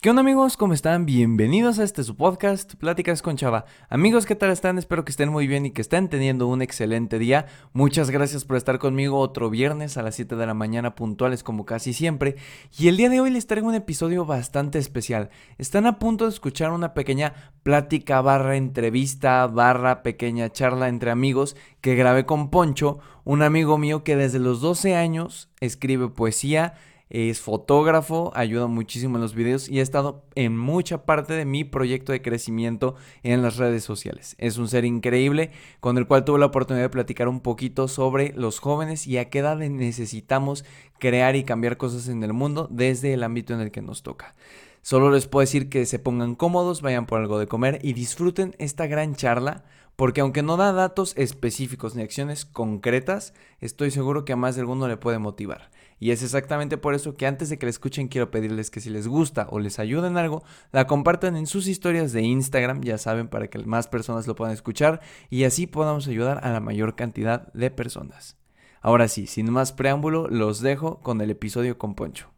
¿Qué onda amigos? ¿Cómo están? Bienvenidos a este su podcast, Pláticas con Chava. Amigos, ¿qué tal están? Espero que estén muy bien y que estén teniendo un excelente día. Muchas gracias por estar conmigo otro viernes a las 7 de la mañana puntuales como casi siempre. Y el día de hoy les traigo un episodio bastante especial. Están a punto de escuchar una pequeña plática barra entrevista barra pequeña charla entre amigos que grabé con Poncho, un amigo mío que desde los 12 años escribe poesía es fotógrafo, ayuda muchísimo en los videos y ha estado en mucha parte de mi proyecto de crecimiento en las redes sociales. Es un ser increíble con el cual tuve la oportunidad de platicar un poquito sobre los jóvenes y a qué edad necesitamos crear y cambiar cosas en el mundo desde el ámbito en el que nos toca. Solo les puedo decir que se pongan cómodos, vayan por algo de comer y disfruten esta gran charla porque aunque no da datos específicos ni acciones concretas, estoy seguro que a más de alguno le puede motivar. Y es exactamente por eso que antes de que la escuchen quiero pedirles que si les gusta o les ayuda en algo, la compartan en sus historias de Instagram, ya saben, para que más personas lo puedan escuchar y así podamos ayudar a la mayor cantidad de personas. Ahora sí, sin más preámbulo, los dejo con el episodio con Poncho.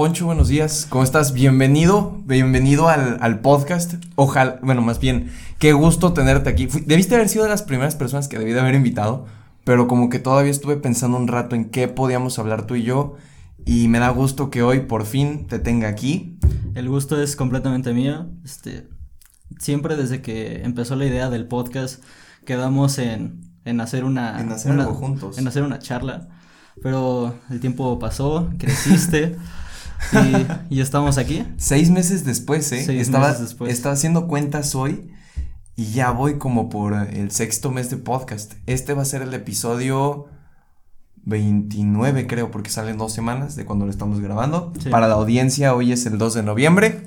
Poncho, buenos días. ¿Cómo estás? Bienvenido, bienvenido al, podcast. Ojalá, bueno, más bien, qué gusto tenerte aquí. debiste haber sido de las primeras personas que debí de haber invitado, pero como que todavía estuve pensando un rato en qué podíamos hablar tú y yo. Y me da gusto que hoy por fin te tenga aquí. El gusto es completamente mío. Este, siempre desde que empezó la idea del podcast quedamos en, en hacer una... En hacer algo juntos. En hacer una charla. Pero el tiempo pasó, creciste. y, estamos aquí. Seis meses después, ¿eh? Seis estaba, meses después. Estaba haciendo cuentas hoy y ya voy como por el sexto mes de podcast. Este va a ser el episodio 29, creo, porque salen dos semanas de cuando lo estamos grabando. Para la audiencia, hoy es el 2 de noviembre.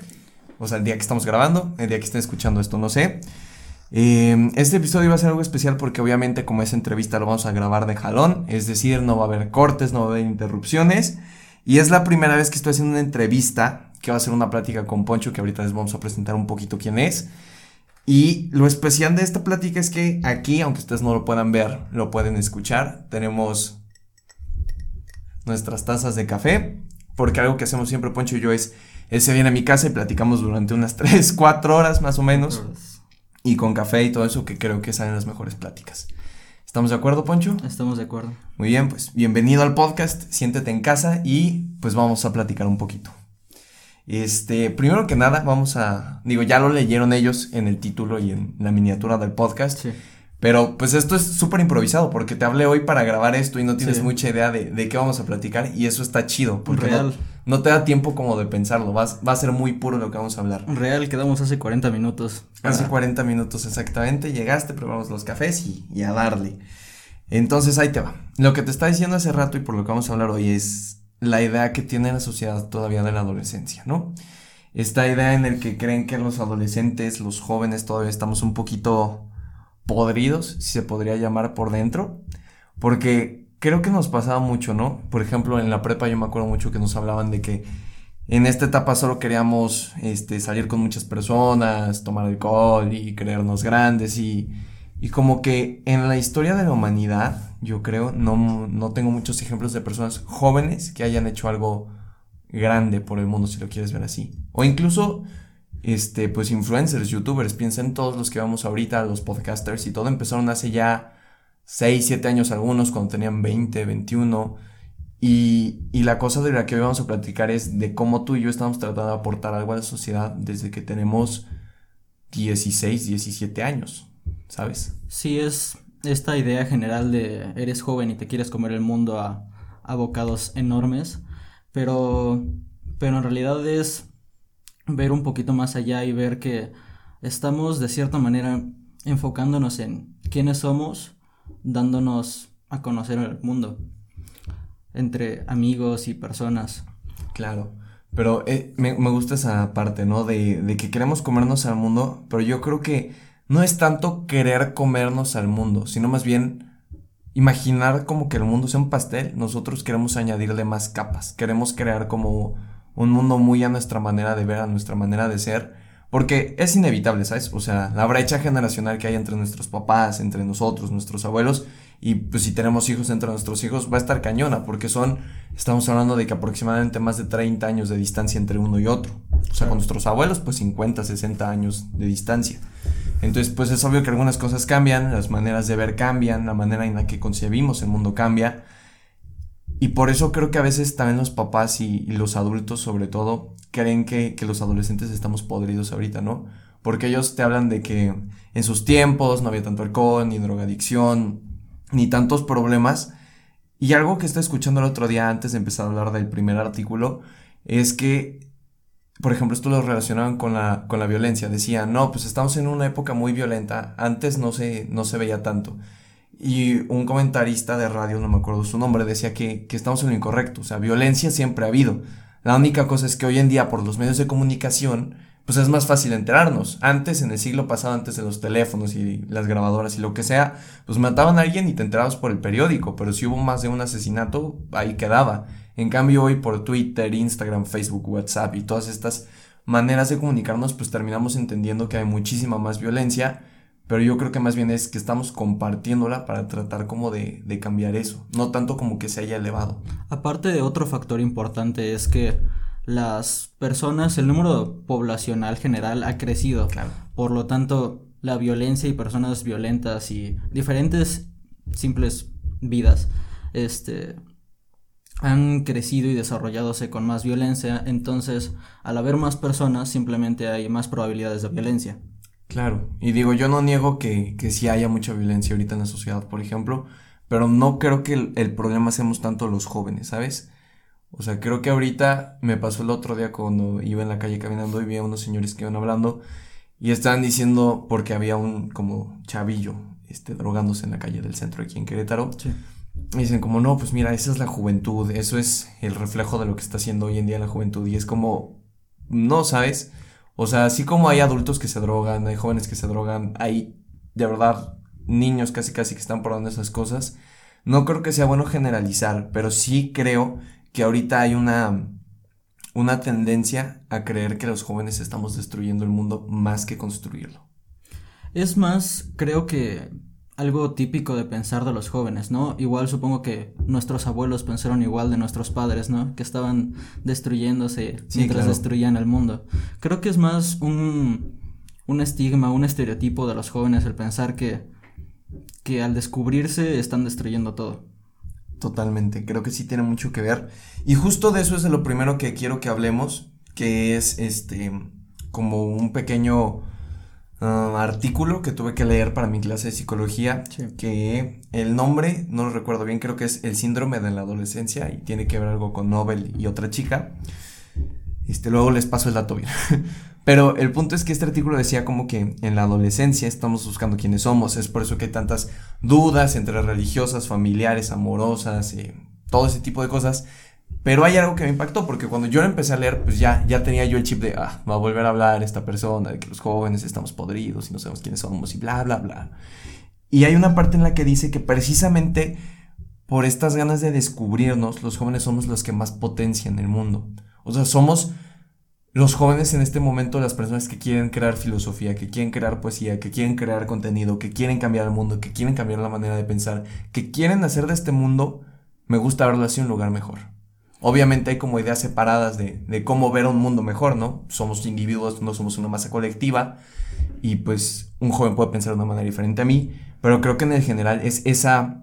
O sea, el día que estamos grabando, el día que estén escuchando esto, no sé. Em, este episodio va a ser algo especial porque obviamente como esa entrevista lo vamos a grabar de jalón, es decir, no va a haber cortes, no va a haber interrupciones. Y es la primera vez que estoy haciendo una entrevista, que va a ser una plática con Poncho, que ahorita les vamos a presentar un poquito quién es. Y lo especial de esta plática es que aquí, aunque ustedes no lo puedan ver, lo pueden escuchar. Tenemos nuestras tazas de café, porque algo que hacemos siempre Poncho y yo es, él se viene a mi casa y platicamos durante unas 3, 4 horas más o menos. Y con café y todo eso que creo que salen las mejores pláticas. ¿Estamos de acuerdo, Poncho? Estamos de acuerdo. Muy bien, pues bienvenido al podcast, siéntete en casa y pues vamos a platicar un poquito. Este, primero que nada, vamos a, digo, ya lo leyeron ellos en el título y en la miniatura del podcast. Sí. Pero pues esto es súper improvisado porque te hablé hoy para grabar esto y no tienes mucha idea de, qué vamos a platicar y eso está chido porque No, te da tiempo como de pensarlo, vas, va a ser muy puro lo que vamos a hablar. Real, quedamos hace 40 minutos. Hace 40 minutos exactamente, llegaste, probamos los cafés y, y a darle. Entonces ahí te va. Lo que te está diciendo hace rato y por lo que vamos a hablar hoy es la idea que tiene la sociedad todavía de la adolescencia, ¿no? Esta idea en el que creen que los adolescentes, los jóvenes todavía estamos un poquito podridos, si se podría llamar por dentro, porque creo que nos pasaba mucho, ¿no? Por ejemplo, en la prepa yo me acuerdo mucho que nos hablaban de que en esta etapa solo queríamos este, salir con muchas personas, tomar alcohol y creernos grandes y, y como que en la historia de la humanidad, yo creo, no, no tengo muchos ejemplos de personas jóvenes que hayan hecho algo grande por el mundo, si lo quieres ver así. O incluso este, pues influencers, youtubers, piensa en todos los que vamos ahorita, los podcasters y todo, empezaron hace ya 6, 7 años algunos, cuando tenían 20, 21. Y, y la cosa de la que hoy vamos a platicar es de cómo tú y yo estamos tratando de aportar algo a la sociedad desde que tenemos 16, 17 años, ¿sabes? Sí, es esta idea general de eres joven y te quieres comer el mundo a, a bocados enormes, pero, pero en realidad es ver un poquito más allá y ver que estamos de cierta manera enfocándonos en quiénes somos, dándonos a conocer el mundo entre amigos y personas. Claro. Pero eh, me, me, gusta esa parte, ¿no? De, de que queremos comernos al mundo, pero yo creo que no es tanto querer comernos al mundo, sino más bien imaginar como que el mundo sea un pastel. Nosotros queremos añadirle más capas, queremos crear como un mundo muy a nuestra manera de ver, a nuestra manera de ser. Porque es inevitable, ¿sabes? O sea, la brecha generacional que hay entre nuestros papás, entre nosotros, nuestros abuelos, y pues si tenemos hijos entre nuestros hijos, va a estar cañona, porque son, estamos hablando de que aproximadamente más de 30 años de distancia entre uno y otro. O sea, con nuestros abuelos, pues 50, 60 años de distancia. Entonces, pues es obvio que algunas cosas cambian, las maneras de ver cambian, la manera en la que concebimos el mundo cambia. Y por eso creo que a veces también los papás y, los adultos sobre todo creen que, que, los adolescentes estamos podridos ahorita, ¿no? Porque ellos te hablan de que en sus tiempos no había tanto alcohol, ni drogadicción, ni tantos problemas. Y algo que estaba escuchando el otro día antes de empezar a hablar del primer artículo es que, por ejemplo, esto lo relacionaban con la, con la violencia. Decían, no, pues estamos en una época muy violenta, antes no se, no se veía tanto. Y un comentarista de radio, no me acuerdo su nombre, decía que, que estamos en lo incorrecto. O sea, violencia siempre ha habido. La única cosa es que hoy en día, por los medios de comunicación, pues es más fácil enterarnos. Antes, en el siglo pasado, antes de los teléfonos y las grabadoras y lo que sea, pues mataban a alguien y te enterabas por el periódico, pero si hubo más de un asesinato, ahí quedaba. En cambio, hoy por Twitter, Instagram, Facebook, WhatsApp y todas estas maneras de comunicarnos, pues terminamos entendiendo que hay muchísima más violencia pero yo creo que más bien es que estamos compartiéndola para tratar como de, de, cambiar eso, no tanto como que se haya elevado. Aparte de otro factor importante es que las personas, el número poblacional general ha crecido. Claro. Por lo tanto, la violencia y personas violentas y diferentes simples vidas, este, han crecido y desarrolladose con más violencia, entonces al haber más personas simplemente hay más probabilidades de violencia. Claro, y digo, yo no niego que, que sí haya mucha violencia ahorita en la sociedad, por ejemplo, pero no creo que el, el, problema seamos tanto los jóvenes, ¿sabes? O sea, creo que ahorita me pasó el otro día cuando iba en la calle caminando y vi a unos señores que iban hablando y estaban diciendo, porque había un como chavillo este, drogándose en la calle del centro aquí en Querétaro. Sí. Y dicen como, no, pues mira, esa es la juventud, eso es el reflejo de lo que está haciendo hoy en día la juventud. Y es como, no, ¿sabes? O sea, así como hay adultos que se drogan, hay jóvenes que se drogan, hay de verdad niños casi casi que están probando esas cosas. No creo que sea bueno generalizar, pero sí creo que ahorita hay una, una tendencia a creer que los jóvenes estamos destruyendo el mundo más que construirlo. Es más, creo que algo típico de pensar de los jóvenes, ¿no? Igual supongo que nuestros abuelos pensaron igual de nuestros padres, ¿no? Que estaban destruyéndose Sí, mientras claro. destruían el mundo. Creo que es más un, un estigma, un estereotipo de los jóvenes el pensar que, que al descubrirse están destruyendo todo. Totalmente, creo que sí tiene mucho que ver. Y justo de eso es de lo primero que quiero que hablemos, que es este como un pequeño uh, artículo que tuve que leer para mi clase de psicología, Sí. que el nombre, no lo recuerdo bien, creo que es el síndrome de la adolescencia y tiene que ver algo con Nobel y otra chica. Este, luego les paso el dato bien. Pero el punto es que este artículo decía como que en la adolescencia estamos buscando quiénes somos. Es por eso que hay tantas dudas entre religiosas, familiares, amorosas, eh, todo ese tipo de cosas. Pero hay algo que me impactó porque cuando yo lo empecé a leer, pues ya, ya tenía yo el chip de, ah, va a volver a hablar esta persona, de que los jóvenes estamos podridos y no sabemos quiénes somos y bla, bla, bla. Y hay una parte en la que dice que precisamente por estas ganas de descubrirnos, los jóvenes somos los que más potencian el mundo. O sea, somos los jóvenes en este momento las personas que quieren crear filosofía, que quieren crear poesía, que quieren crear contenido, que quieren cambiar el mundo, que quieren cambiar la manera de pensar, que quieren hacer de este mundo, me gusta verlo así, un lugar mejor. Obviamente hay como ideas separadas de, de cómo ver un mundo mejor, ¿no? Somos individuos, no somos una masa colectiva y pues un joven puede pensar de una manera diferente a mí, pero creo que en el general es esa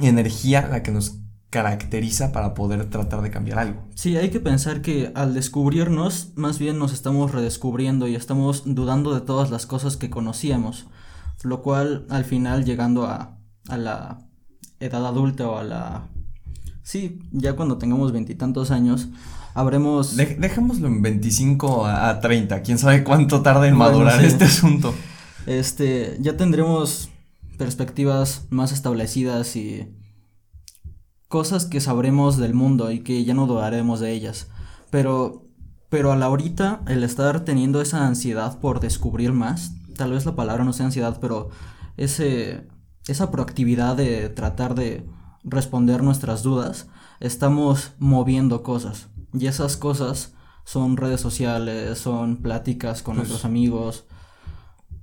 energía la que nos caracteriza para poder tratar de cambiar algo. Sí, hay que pensar que al descubrirnos, más bien nos estamos redescubriendo y estamos dudando de todas las cosas que conocíamos, lo cual al final llegando a, a la edad adulta o a la... Sí, ya cuando tengamos veintitantos años, habremos... De- dejémoslo en 25 a, a 30, quién sabe cuánto tarda en Bueno, madurar sí. este asunto. Este, ya tendremos perspectivas más establecidas y cosas que sabremos del mundo y que ya no dudaremos de ellas. Pero Pero a la ahorita, el estar teniendo esa ansiedad por descubrir más, tal vez la palabra no sea ansiedad, pero ese, esa proactividad de tratar de responder nuestras dudas, estamos moviendo cosas. Y esas cosas son redes sociales, son pláticas con Pues, nuestros amigos.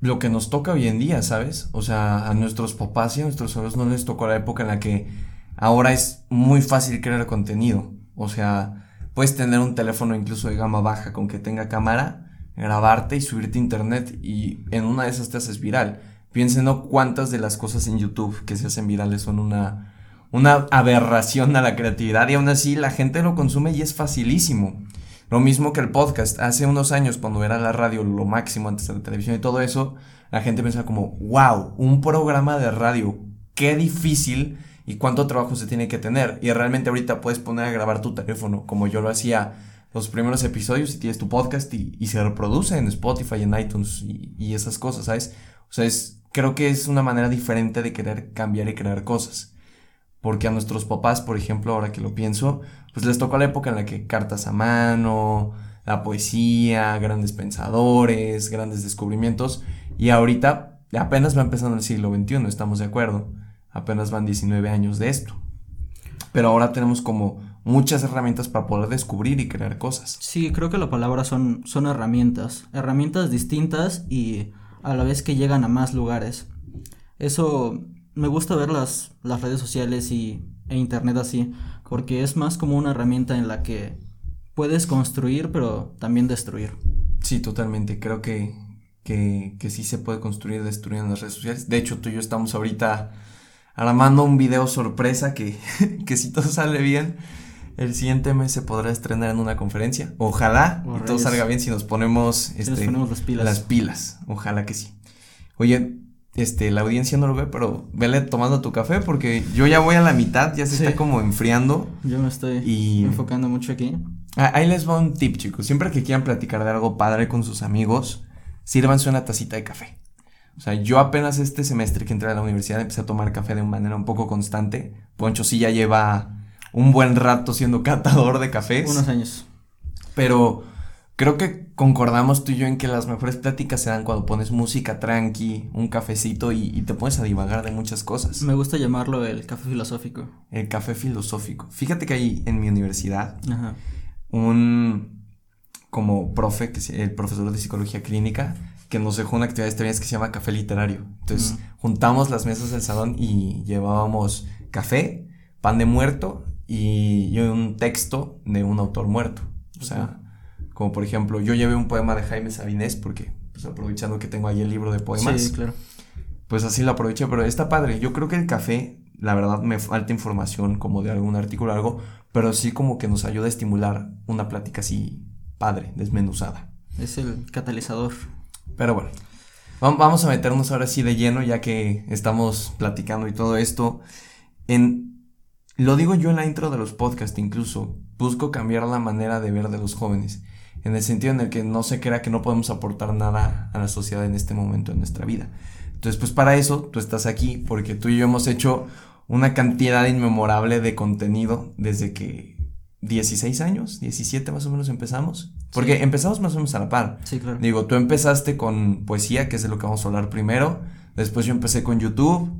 Lo que nos toca hoy en día, ¿sabes? O sea, a nuestros papás y a nuestros abuelos no les tocó la época en la que ahora es muy fácil crear contenido. O sea, puedes tener un teléfono incluso de gama baja con que tenga cámara, grabarte y subirte a internet y en una de esas te haces viral. Piensen, ¿no? Cuántas de las cosas en YouTube que se hacen virales son una, una aberración a la creatividad y aún así la gente lo consume y es facilísimo. Lo mismo que el podcast. Hace unos años, cuando era la radio lo máximo antes de la televisión y todo eso, la gente pensaba como, wow, un programa de radio, qué difícil y cuánto trabajo se tiene que tener. Y realmente ahorita puedes poner a grabar tu teléfono, como yo lo hacía los primeros episodios y tienes tu podcast y, se reproduce en Spotify, en iTunes y, y esas cosas, ¿sabes? O sea, es, creo que es una manera diferente de querer cambiar y crear cosas. Porque a nuestros papás, por ejemplo, ahora que lo pienso, pues les tocó la época en la que cartas a mano, la poesía, grandes pensadores, grandes descubrimientos. Y ahorita apenas va empezando el siglo XXI, estamos de acuerdo. Apenas van 19 años de esto. Pero ahora tenemos como muchas herramientas para poder descubrir y crear cosas. Sí, creo que la palabra son, son herramientas. Herramientas distintas y a la vez que llegan a más lugares. Eso me gusta ver las, las redes sociales y, e internet así, porque es más como una herramienta en la que puedes construir, pero también destruir. Sí, totalmente. Creo que, que, que sí se puede construir destruir en las redes sociales. De hecho, tú y yo estamos ahorita armando un video sorpresa que, que si todo sale bien, el siguiente mes se podrá estrenar en una conferencia. Ojalá Oh, y todo salga bien si nos ponemos, nos este, ponemos las pilas. las pilas. Ojalá que sí. Oye, este, la audiencia no lo ve, pero vele tomando tu café porque yo ya voy a la mitad, ya se Sí. está como enfriando. Yo me estoy Y- enfocando mucho aquí. Ah, Ahí les va un tip, chicos. Siempre que quieran platicar de algo padre con sus amigos, sírvanse una tacita de café. O sea, yo apenas este semestre que entré a la universidad empecé a tomar café de manera un poco constante. Poncho sí ya lleva un buen rato siendo catador de cafés. Unos años. Pero creo que concordamos tú y yo en que las mejores pláticas se dan cuando pones música tranqui, un cafecito y, y te pones a divagar de muchas cosas. Me gusta llamarlo el café filosófico. El café filosófico. Fíjate que ahí en mi universidad Ajá. un como profe, que se- el profesor de psicología clínica, que nos dejó una actividad viernes que se llama café literario. Entonces, Mm. juntamos las mesas del salón y llevábamos café, pan de muerto y, y un texto de un autor muerto. O sea, como por ejemplo, yo llevé un poema de Jaime Sabinés porque, pues aprovechando que tengo ahí el libro de poemas, Sí, claro. pues así lo aproveché, pero está padre. Yo creo que el café, la verdad, me falta información como de algún artículo o algo, pero sí como que nos ayuda a estimular una plática así padre, desmenuzada. Es el catalizador. Pero bueno, vam- vamos a meternos ahora sí de lleno, ya que estamos platicando y todo esto. En, lo digo yo en la intro de los podcasts incluso, busco cambiar la manera de ver de los jóvenes, en el sentido en el que no se crea que no podemos aportar nada a la sociedad en este momento de nuestra vida. Entonces, pues para eso tú estás aquí, porque tú y yo hemos hecho una cantidad inmemorable de contenido desde que 16 años, 17 más o menos empezamos. Porque Sí. empezamos más o menos a la par. Sí, claro. Digo, tú empezaste con poesía, que es de lo que vamos a hablar primero. Después yo empecé con YouTube.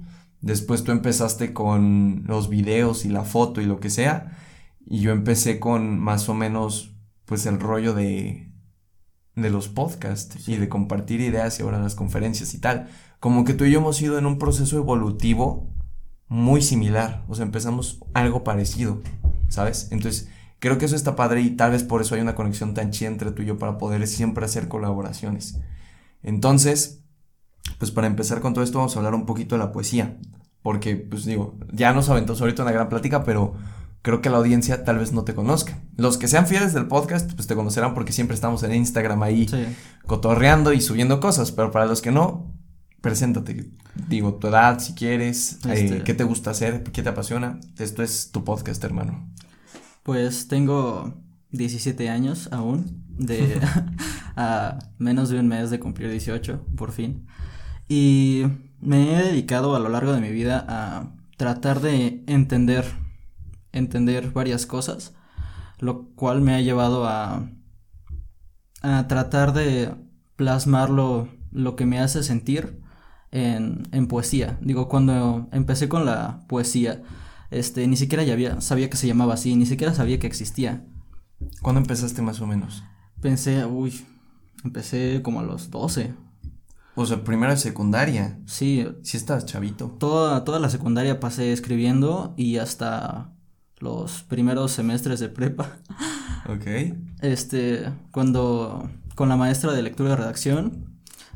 Después tú empezaste con los videos y la foto y lo que sea. Y yo empecé con más o menos, pues, el rollo de, de los podcasts Sí. y de compartir ideas y ahora las conferencias y tal. Como que tú y yo hemos ido en un proceso evolutivo muy similar. O sea, empezamos algo parecido, ¿sabes? Entonces, creo que eso está padre y tal vez por eso hay una conexión tan chida entre tú y yo para poder siempre hacer colaboraciones. Entonces, pues para empezar con todo esto vamos a hablar un poquito de la poesía. Porque, pues digo, ya nos aventamos ahorita una gran plática, pero creo que la audiencia tal vez no te conozca. Los que sean fieles del podcast, pues te conocerán porque siempre estamos en Instagram ahí Sí. cotorreando y subiendo cosas, pero para los que no, preséntate. Digo, tu edad, si quieres, eh, Este- qué te gusta hacer, qué te apasiona. Esto es tu podcast, hermano. Pues tengo 17 años aún, de a menos de un mes de cumplir 18, por fin. Y me he dedicado a lo largo de mi vida a tratar de entender, entender varias cosas, lo cual me ha llevado a, a tratar de plasmarlo lo que me hace sentir en, en poesía. Digo, cuando empecé con la poesía, este, ni siquiera ya había, sabía que se llamaba así, ni siquiera sabía que existía. ¿Cuándo empezaste más o menos? Pensé, uy, empecé como a los 12. O sea, primero de secundaria. Sí. Sí estabas chavito. Toda, toda la secundaria pasé escribiendo y hasta los primeros semestres de prepa. Ok. Este, cuando con la maestra de lectura y redacción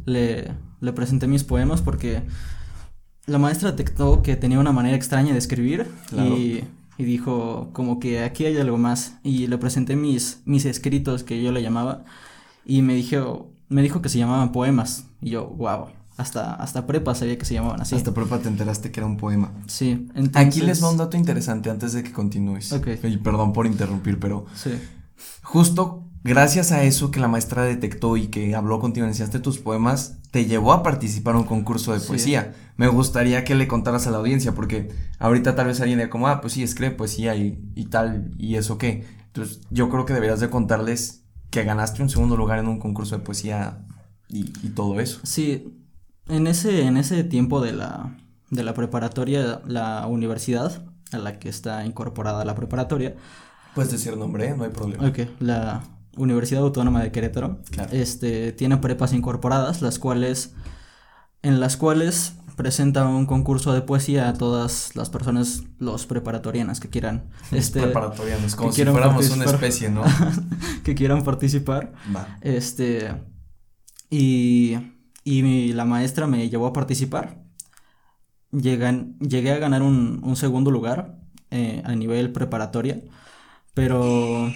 le, le presenté mis poemas porque la maestra detectó que tenía una manera extraña de escribir y, y, dijo como que aquí hay algo más y le presenté mis, mis escritos que yo le llamaba y me dijo, me dijo que se llamaban poemas y yo, wow. Hasta, hasta prepa sabía que se llamaban así. Hasta prepa te enteraste que era un poema. Sí. Aquí les va un dato interesante antes de que continúes. Ok. Y perdón por interrumpir, pero Sí. justo gracias a eso que la maestra detectó y que habló contigo, enseñaste tus poemas, te llevó a participar en un concurso de Sí. poesía. Me gustaría que le contaras a la audiencia, porque ahorita tal vez alguien diga como, ah, pues sí, escribe poesía y, y tal, y eso qué. Entonces, yo creo que deberías de contarles que ganaste un segundo lugar en un concurso de poesía y, y todo eso. Sí, en ese, en ese tiempo de la, de la preparatoria, la universidad a la que está incorporada la preparatoria, Puedes decir nombre, no hay problema. ok, la Universidad Autónoma de Querétaro, Claro. este, tiene prepas incorporadas, las cuales, en las cuales presenta un concurso de poesía a todas las personas, los preparatorianas que quieran, este, preparatorianos, como que si quieran fuéramos una participar. especie, ¿no? que quieran participar. Va. Este. Y. Y mi- la maestra me llevó a participar. Llegan, llegué a ganar un, un segundo lugar eh, a nivel preparatoria. Pero.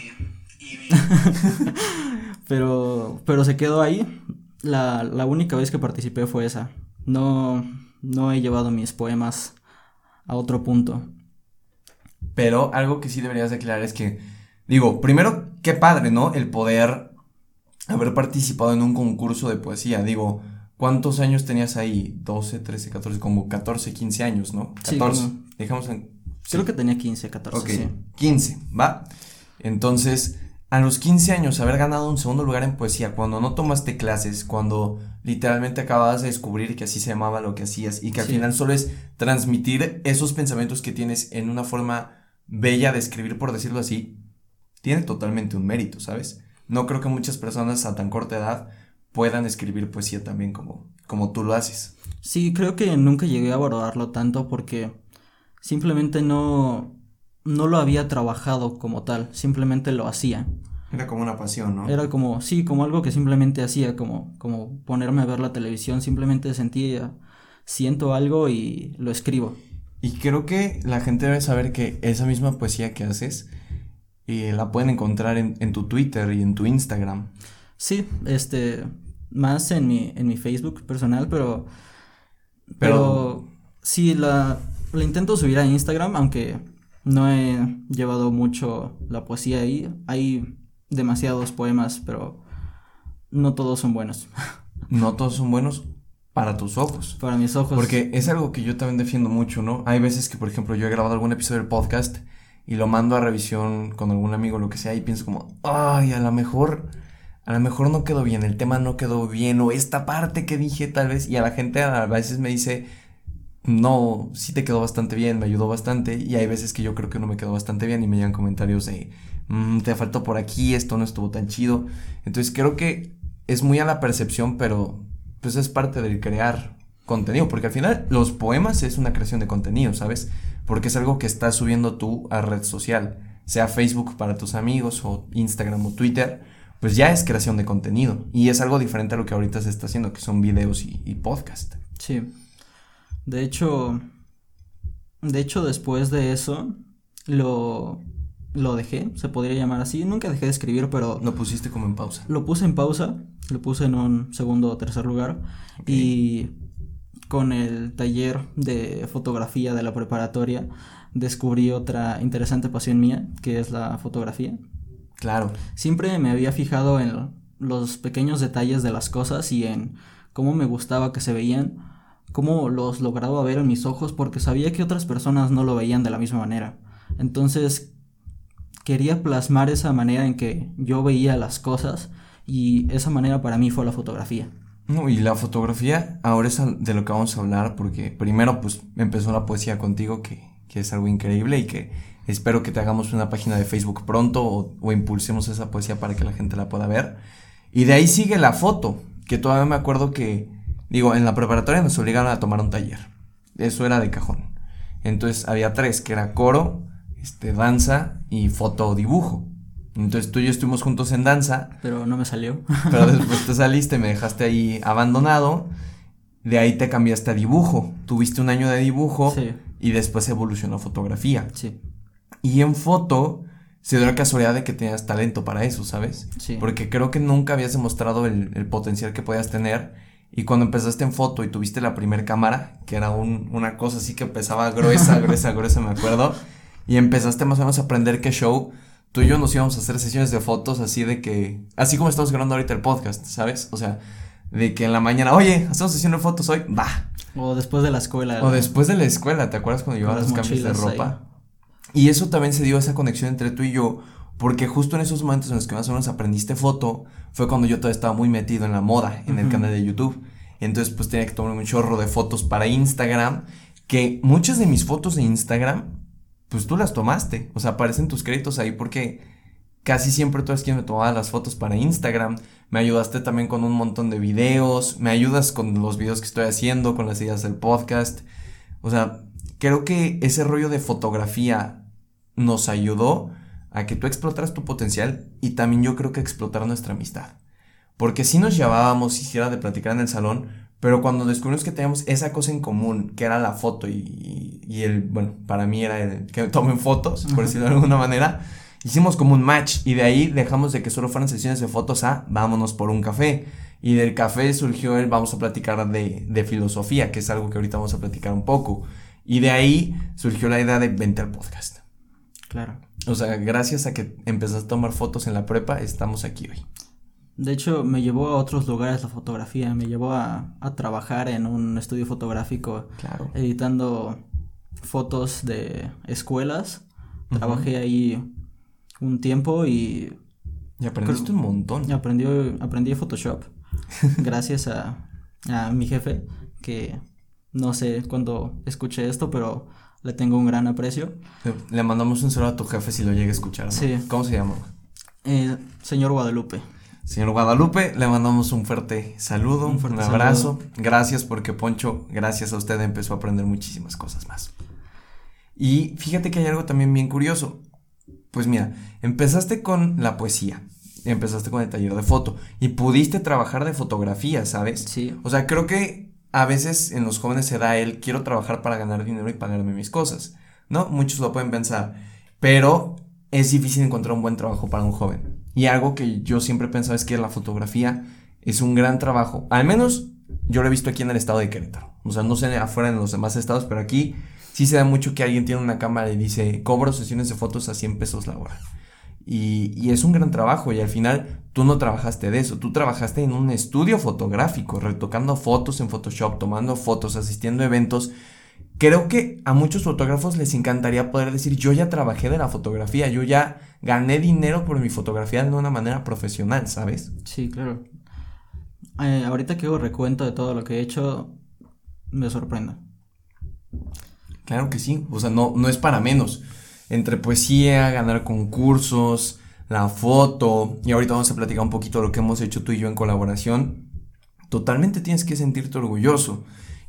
pero. Pero se quedó ahí. La, la única vez que participé fue esa. No. No he llevado mis poemas a otro punto. Pero algo que sí deberías de aclarar es que, digo, primero, qué padre, ¿no? El poder haber participado en un concurso de poesía. Digo, ¿cuántos años tenías ahí? 12, 13, 14, como 14, 15 años, ¿no? Sí, 14. como- Dejamos en... Creo sí. que tenía 15, 14, Ok, sí. 15, ¿va? Entonces, a los 15 años, haber ganado un segundo lugar en poesía, cuando no tomaste clases, cuando literalmente acababas de descubrir que así se llamaba lo que hacías y que al Sí. final solo es transmitir esos pensamientos que tienes en una forma bella de escribir, por decirlo así, tiene totalmente un mérito, ¿sabes? No creo que muchas personas a tan corta edad puedan escribir poesía también como, como tú lo haces. Sí, creo que nunca llegué a valorarlo tanto porque simplemente no, no lo había trabajado como tal, simplemente lo hacía. Era como una pasión, ¿no? Era como, sí, como algo que simplemente hacía, como, como ponerme a ver la televisión, simplemente sentía, siento algo y lo escribo. Y creo que la gente debe saber que esa misma poesía que haces eh, la pueden encontrar en, en tu Twitter y en tu Instagram. Sí, este, más en mi, en mi Facebook personal, pero, Pero- pero sí, la, la intento subir a Instagram, aunque no he llevado mucho la poesía ahí. Hay demasiados poemas, pero no todos son buenos No todos son buenos para tus ojos. para mis ojos. Porque es algo que yo también defiendo mucho, ¿no? Hay veces que, por ejemplo, yo he grabado algún episodio del podcast y lo mando a revisión con algún amigo, lo que sea, y pienso como, ay, a lo mejor, a lo mejor no quedó bien, el tema no quedó bien, o esta parte que dije tal vez, y a la gente a veces me dice, no, sí te quedó bastante bien, me ayudó bastante, y hay veces que yo creo que no me quedó bastante bien y me llegan comentarios de, "Mm, te faltó por aquí, esto no estuvo tan chido. Entonces creo que es muy a la percepción, pero pues es parte del crear contenido, porque al final los poemas es una creación de contenido, ¿sabes? Porque es algo que estás subiendo tú a red social, sea Facebook para tus amigos o Instagram o Twitter, pues ya es creación de contenido y es algo diferente a lo que ahorita se está haciendo, que son videos y, y podcast. Sí. De hecho, de hecho después de eso lo lo dejé, se podría llamar así. Nunca dejé de escribir, pero Lo pusiste como en pausa. lo puse en pausa, lo puse en un segundo o tercer lugar y con el taller de fotografía de la preparatoria descubrí otra interesante pasión mía, que es la fotografía. Claro, Siempre me había fijado en los pequeños detalles de las cosas y en cómo me gustaba que se veían, cómo los lograba ver en mis ojos porque sabía que otras personas no lo veían de la misma manera. Entonces quería plasmar esa manera en que yo veía las cosas Y esa manera para mí fue la fotografía. No, y la fotografía ahora es de lo que vamos a hablar porque primero pues empezó la poesía contigo que, que es algo increíble y que espero que te hagamos una página de Facebook pronto o, o, impulsemos esa poesía para que la gente la pueda ver. Y de ahí sigue la foto, que todavía me acuerdo que, digo, en la preparatoria nos obligaron a tomar un taller. Eso era de cajón. Entonces había tres, que era coro, este, danza y fotodibujo. Entonces tú y yo estuvimos juntos en danza. Pero no me salió. Pero después te saliste, me dejaste ahí abandonado. De ahí te cambiaste a dibujo. Tuviste un año de dibujo. Sí. Y después evolucionó fotografía. Sí. Y en foto se dio la casualidad de que tenías talento para eso, ¿sabes? Sí. Porque creo que nunca habías demostrado el, el potencial que podías tener. Y cuando empezaste en foto y tuviste la primera cámara, que era un, una cosa así que empezaba gruesa, gruesa, gruesa, me acuerdo. Y empezaste más o menos a aprender qué show tú y yo nos íbamos a hacer sesiones de fotos así de que, así como estamos grabando ahorita el podcast, ¿sabes? O sea, de que en la mañana, oye, hacemos sesión de fotos hoy, va. O después de la escuela. O después de la escuela, ¿te acuerdas cuando llevabas los cambios de ropa? Ahí. Y eso también se dio esa conexión entre tú y yo, porque justo en esos momentos en los que más o menos aprendiste foto, fue cuando yo todavía estaba muy metido en la moda, en uh -huh. el canal de YouTube. Entonces, pues tenía que tomar un chorro de fotos para Instagram, que muchas de mis fotos de Instagram pues tú las tomaste. O sea, aparecen tus créditos ahí porque casi siempre tú eres quien me tomaba las fotos para Instagram. Me ayudaste también con un montón de videos. Me ayudas con los videos que estoy haciendo, con las ideas del podcast. O sea, creo que ese rollo de fotografía nos ayudó a que tú explotaras tu potencial y también yo creo que explotar nuestra amistad. Porque si nos llevábamos, hiciera de platicar en el salón, pero cuando descubrimos que teníamos esa cosa en común, que era la foto y, y el, bueno, para mí era el que tomen fotos, por decirlo de alguna manera, hicimos como un match y de ahí dejamos de que solo fueran sesiones de fotos a vámonos por un café. Y del café surgió el vamos a platicar de, de filosofía, que es algo que ahorita vamos a platicar un poco. Y de ahí surgió la idea de vente al podcast. Claro. O sea, gracias a que empezaste a tomar fotos en la prepa, estamos aquí hoy. De hecho, me llevó a otros lugares la fotografía, me llevó a, a trabajar en un estudio fotográfico, claro. editando fotos de escuelas. Uh -huh. Trabajé ahí un tiempo y... Y aprendiste un montón. Aprendí, aprendí Photoshop, gracias a, a mi jefe, que no sé cuándo escuché esto, pero le tengo un gran aprecio. Le mandamos un saludo a tu jefe si lo llega a escuchar. ¿no? Sí. ¿Cómo se llama? Eh, señor Guadalupe. Señor Guadalupe, le mandamos un fuerte saludo, un, fuerte un abrazo. Saludo. Gracias porque Poncho, gracias a usted empezó a aprender muchísimas cosas más. Y fíjate que hay algo también bien curioso. Pues mira, empezaste con la poesía, empezaste con el taller de foto y pudiste trabajar de fotografía, ¿sabes? Sí. O sea, creo que a veces en los jóvenes se da el quiero trabajar para ganar dinero y pagarme mis cosas, ¿no? Muchos lo pueden pensar, pero es difícil encontrar un buen trabajo para un joven. Y algo que yo siempre he pensado es que la fotografía es un gran trabajo. Al menos yo lo he visto aquí en el estado de Querétaro. O sea, no sé afuera en los demás estados, pero aquí sí se da mucho que alguien tiene una cámara y dice, cobro sesiones de fotos a 100 pesos la hora. Y, y, es un gran trabajo y al final tú no trabajaste de eso, tú trabajaste en un estudio fotográfico, retocando fotos en Photoshop, tomando fotos, asistiendo a eventos. Creo que a muchos fotógrafos les encantaría poder decir, yo ya trabajé de la fotografía, yo ya gané dinero por mi fotografía de una manera profesional, ¿sabes? Sí, claro. Eh, ahorita que hago recuento de todo lo que he hecho, me sorprendo. Claro que sí, o sea, no, no es para menos. Entre poesía, ganar concursos, la foto, y ahorita vamos a platicar un poquito de lo que hemos hecho tú y yo en colaboración, totalmente tienes que sentirte orgulloso.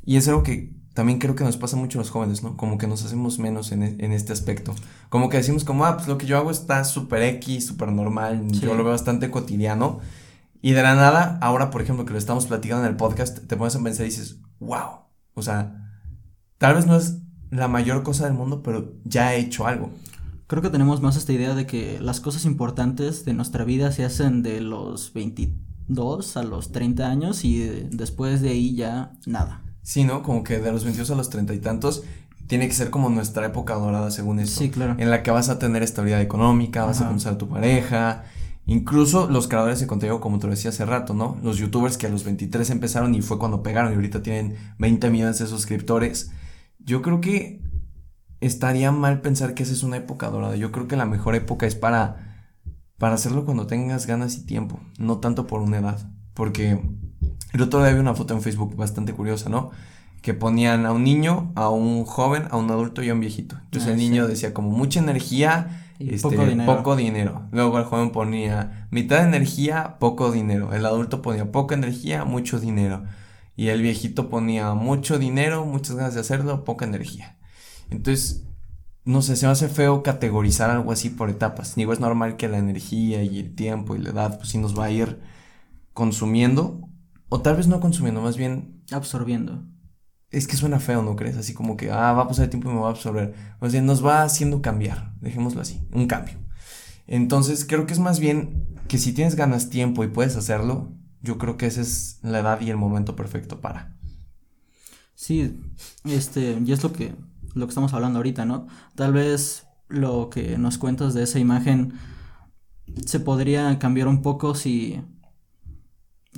Y es algo que también creo que nos pasa mucho a los jóvenes, ¿no? Como que nos hacemos menos en, en este aspecto. Como que decimos como, ah, pues lo que yo hago está súper X, súper normal, sí. yo lo veo bastante cotidiano. Y de la nada, ahora, por ejemplo, que lo estamos platicando en el podcast, te pones a pensar y dices, wow, o sea, tal vez no es la mayor cosa del mundo, pero ya he hecho algo. Creo que tenemos más esta idea de que las cosas importantes de nuestra vida se hacen de los 22 a los 30 años y después de ahí ya nada. Sí, ¿no? Como que de los 22 a los 30 y tantos tiene que ser como nuestra época dorada según esto. Sí, claro. En la que vas a tener estabilidad económica, vas a conocer a tu pareja. Incluso los creadores de contenido, como te lo decía hace rato, ¿no? Los youtubers que a los 23 empezaron y fue cuando pegaron y ahorita tienen 20 millones de suscriptores. Yo creo que estaría mal pensar que esa es una época dorada. Yo creo que la mejor época es para para hacerlo cuando tengas ganas y tiempo, no tanto por una edad. Porque el otro día vi una foto en Facebook bastante curiosa, ¿no? Que ponían a un niño, a un joven, a un adulto y a un viejito. Entonces Ah, el niño sí. decía como mucha energía, Y este, poco dinero. poco dinero. Luego el joven ponía mitad de energía, poco dinero. El adulto ponía poca energía, mucho dinero. Y el viejito ponía mucho dinero, muchas ganas de hacerlo, poca energía. Entonces, no sé, se me hace feo categorizar algo así por etapas. Digo, es normal que la energía y el tiempo y la edad, pues sí nos va a ir consumiendo. O tal vez no consumiendo, más bien Absorbiendo. es que suena feo, ¿no crees? Así como que, ah, va a pasar el tiempo y me va a absorber. O sea, nos va haciendo cambiar, dejémoslo así, un cambio. Entonces, creo que es más bien que si tienes ganas, tiempo y puedes hacerlo, yo creo que esa es la edad y el momento perfecto para. Sí, este, y es lo que, lo que estamos hablando ahorita, ¿no? Tal vez lo que nos cuentas de esa imagen se podría cambiar un poco si,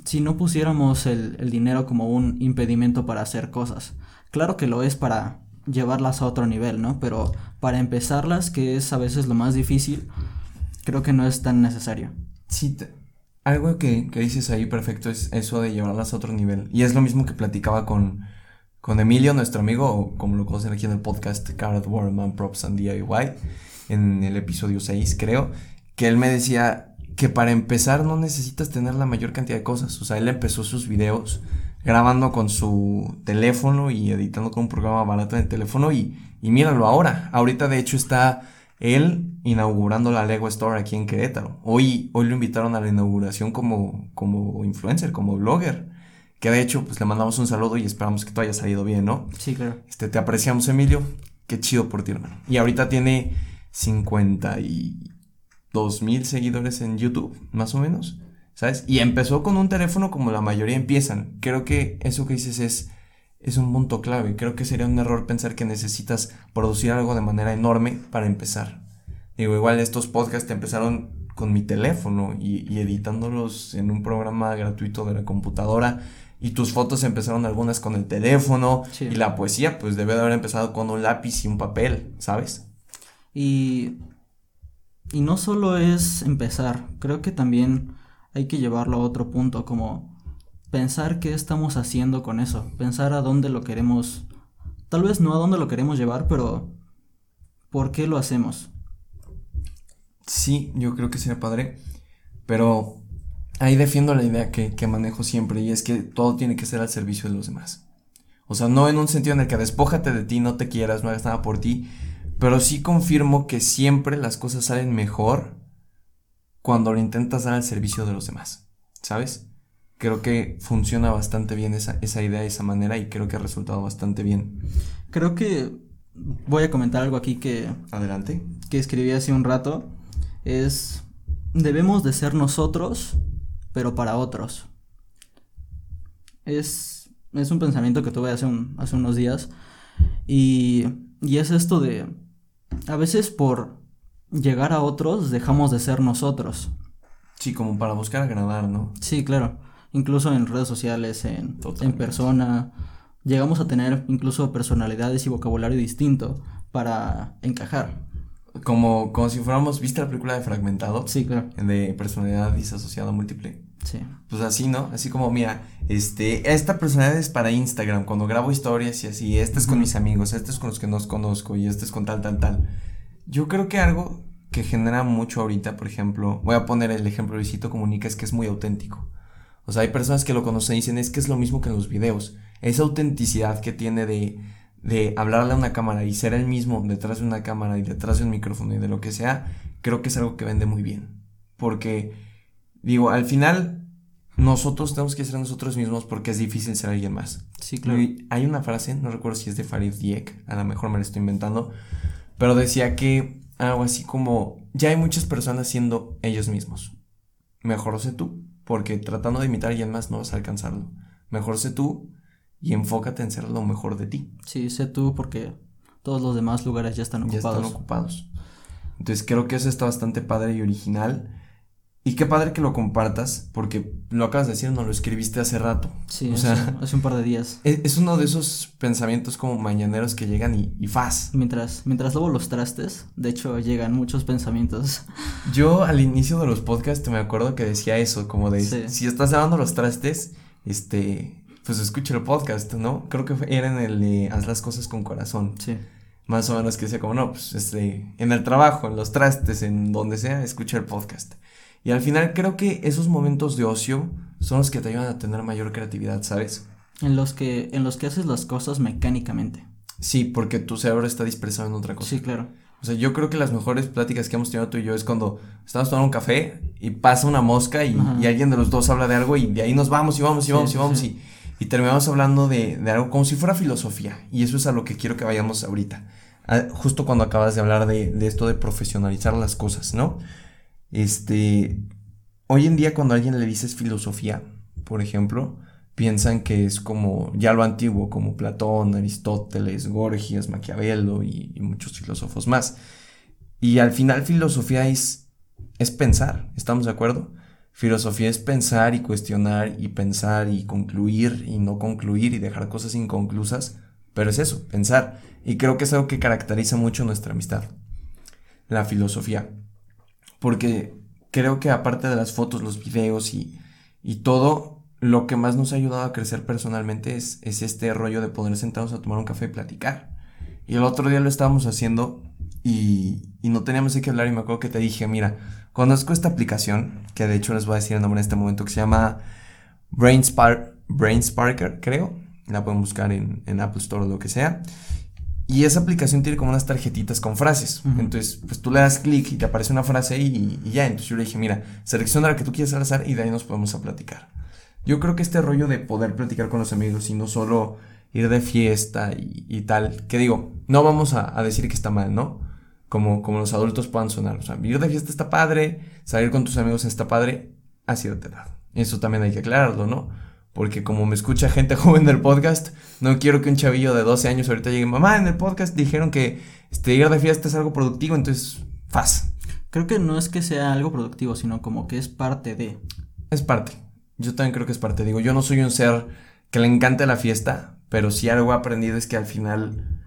si no pusiéramos el, el dinero como un impedimento para hacer cosas. Claro que lo es para llevarlas a otro nivel, ¿no? Pero para empezarlas, que es a veces lo más difícil, creo que no es tan necesario. Sí, te- algo que, que dices ahí perfecto es eso de llevarlas a otro nivel. Y es lo mismo que platicaba con, con Emilio, nuestro amigo, o como lo conocen aquí en el podcast, Carrot Warman Props and DIY, en el episodio 6, creo, que él me decía que para empezar no necesitas tener la mayor cantidad de cosas. O sea, él empezó sus videos grabando con su teléfono y editando con un programa barato en el teléfono y, y míralo ahora. Ahorita de hecho está él inaugurando la Lego Store aquí en Querétaro. Hoy, hoy lo invitaron a la inauguración como, como influencer, como blogger. Que de hecho, pues le mandamos un saludo y esperamos que todo haya salido bien, ¿no? Sí, claro. Este, te apreciamos, Emilio. Qué chido por ti, hermano. Y ahorita tiene 52 mil seguidores en YouTube, más o menos. ¿Sabes? Y empezó con un teléfono como la mayoría empiezan. Creo que eso que dices es, es un punto clave. Creo que sería un error pensar que necesitas producir algo de manera enorme para empezar. Digo, igual estos podcasts empezaron con mi teléfono y, y editándolos en un programa gratuito de la computadora. Y tus fotos empezaron algunas con el teléfono. Sí. Y la poesía, pues debe de haber empezado con un lápiz y un papel, ¿sabes? Y, y no solo es empezar, creo que también hay que llevarlo a otro punto, como pensar qué estamos haciendo con eso, pensar a dónde lo queremos, tal vez no a dónde lo queremos llevar, pero ¿por qué lo hacemos? Sí, yo creo que sería padre. Pero ahí defiendo la idea que, que manejo siempre y es que todo tiene que ser al servicio de los demás. O sea, no en un sentido en el que despójate de ti, no te quieras, no hagas nada por ti, pero sí confirmo que siempre las cosas salen mejor cuando lo intentas dar al servicio de los demás, ¿sabes? Creo que funciona bastante bien esa, esa idea, esa manera y creo que ha resultado bastante bien. Creo que voy a comentar algo aquí que, Adelante. que escribí hace un rato, es debemos de ser nosotros, pero para otros. Es, es un pensamiento que tuve hace, un- hace unos días y, y es esto de, a veces por llegar a otros dejamos de ser nosotros. Sí, como para buscar agradar, ¿no? Sí, claro, incluso en redes sociales, en, en persona, llegamos a tener incluso personalidades y vocabulario distinto para encajar. Como, como si fuéramos, ¿viste la película de Fragmentado? Sí, claro, De personalidad disasociada múltiple. sí. Pues así, ¿no? Así como, mira, este, esta personalidad es para Instagram, cuando grabo historias y así, esta es con Ujú. mis amigos, esta es con los que no conozco y esta es con tal, tal, tal. Yo creo que algo que genera mucho ahorita, por ejemplo, voy a poner el ejemplo de Luisito Comunica, es que es muy auténtico. O sea, hay personas que lo conocen y dicen, es que es lo mismo que en los videos. Esa autenticidad que tiene de, de hablarle a una cámara y ser el mismo detrás de una cámara y detrás de un micrófono y de lo que sea, creo que es algo que vende muy bien. Porque, digo, al final, nosotros tenemos que ser nosotros mismos porque es difícil ser alguien más. Sí, claro. Y hay una frase, no recuerdo si es de Farid Diek, a lo mejor me la estoy inventando, pero decía que algo así como, ya hay muchas personas siendo ellos mismos. Mejor sé tú, porque tratando de imitar a alguien más no vas a alcanzarlo. Mejor sé tú y enfócate en ser lo mejor de ti. Sí, sé tú porque todos los demás lugares ya están Ya ocupados. están ocupados. Entonces creo que eso está bastante padre y original. Y qué padre que lo compartas, porque lo acabas de decir, no lo escribiste hace rato. Sí, o sea, hace un par de días. Es, uno de esos pensamientos como mañaneros que llegan y, y faz. Mientras, mientras luego los trastes, de hecho, llegan muchos pensamientos. Yo al inicio de los podcasts me acuerdo que decía eso, como de, si estás lavando los trastes, este, pues escucha el podcast, ¿no? Creo que era en el de Haz las cosas con corazón. Sí. Más o menos que decía como, no, pues este, en el trabajo, en los trastes, en donde sea, escucha el podcast. Y al final creo que esos momentos de ocio son los que te ayudan a tener mayor creatividad, ¿sabes? En los que, en los que haces las cosas mecánicamente. Sí, porque tu cerebro está dispersado en otra cosa. Sí, claro. O sea, yo creo que las mejores pláticas que hemos tenido tú y yo es cuando estamos tomando un café y pasa una mosca y, alguien de los dos habla de algo y de ahí nos vamos y vamos y vamos y vamos y, y, terminamos hablando de, de, algo como si fuera filosofía. Y eso es a lo que quiero que vayamos ahorita. justo cuando acabas de hablar de, de esto de profesionalizar las cosas, ¿no? Este, hoy en día cuando a alguien le dices filosofía, por ejemplo, piensan que es como ya lo antiguo, como Platón, Aristóteles, Gorgias, Maquiavelo y, muchos filósofos más. Y al final filosofía es, es pensar, ¿estamos de acuerdo? Filosofía es pensar y cuestionar y pensar y concluir y no concluir y dejar cosas inconclusas, pero es eso, pensar. Y creo que es algo que caracteriza mucho nuestra amistad, la filosofía porque creo que aparte de las fotos, los videos y, y todo, lo que más nos ha ayudado a crecer personalmente es, es este rollo de poder sentarnos a tomar un café y platicar. Y el otro día lo estábamos haciendo y, y no teníamos de qué hablar y me acuerdo que te dije, mira, conozco esta aplicación, que de hecho les voy a decir el nombre en este momento, que se llama Brainsparker, creo. La pueden buscar en, en Apple Store o lo que sea. Y esa aplicación tiene como unas tarjetitas con frases. Entonces, pues tú le das clic y te aparece una frase y, y, ya. Entonces yo le dije, mira, selecciona la que tú quieras al azar y de ahí nos podemos a platicar. Yo creo que este rollo de poder platicar con los amigos y no solo ir de fiesta y, tal, que digo, no vamos a, decir que está mal, ¿no? Como, como los adultos puedan sonar. O sea, ir de fiesta está padre, salir con tus amigos está padre a cierta edad. Eso también hay que aclararlo, ¿no? Porque como me escucha gente joven del podcast, no quiero que un chavillo de 12 años ahorita llegue, mamá, en el podcast dijeron que este, ir de fiesta es algo productivo, entonces, faz. Creo que no es que sea algo productivo, sino como que es parte de. Es parte. Yo también creo que es parte. Digo, yo no soy un ser que le encante la fiesta, pero si algo he aprendido es que al final,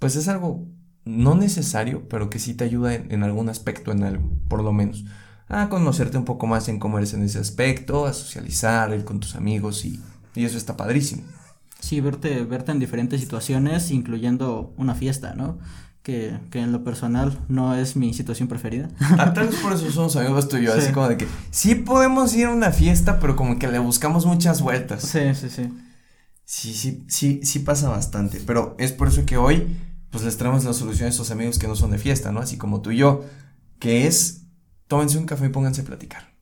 pues es algo no necesario, pero que sí te ayuda en algún aspecto, en algo, por lo menos a conocerte un poco más en cómo eres en ese aspecto, a socializar, ir con tus amigos y, y eso está padrísimo. Sí, verte, verte en diferentes situaciones, incluyendo una fiesta, ¿no? Que, que, en lo personal no es mi situación preferida. Ah, tal vez por eso somos amigos tú y yo, así como de que sí podemos ir a una fiesta, pero como que le buscamos muchas vueltas. Sí, sí, sí. Sí, sí, sí, sí pasa bastante, pero es por eso que hoy, pues les traemos la solución a esos amigos que no son de fiesta, ¿no? Así como tú y yo, que es tómense un café y pónganse a platicar.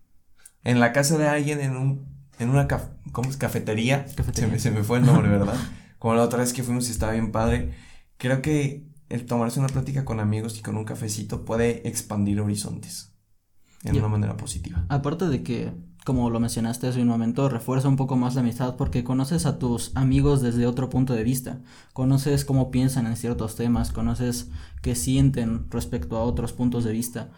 En la casa de alguien, en un, en una ¿cómo es? cafetería. Se, me, fue el nombre, ¿verdad? Como la otra vez que fuimos y estaba bien padre. Creo que el tomarse una plática con amigos y con un cafecito puede expandir horizontes. En una manera positiva. Aparte de que, como lo mencionaste hace un momento, refuerza un poco más la amistad porque conoces a tus amigos desde otro punto de vista. Conoces cómo piensan en ciertos temas, conoces qué sienten respecto a otros puntos de vista.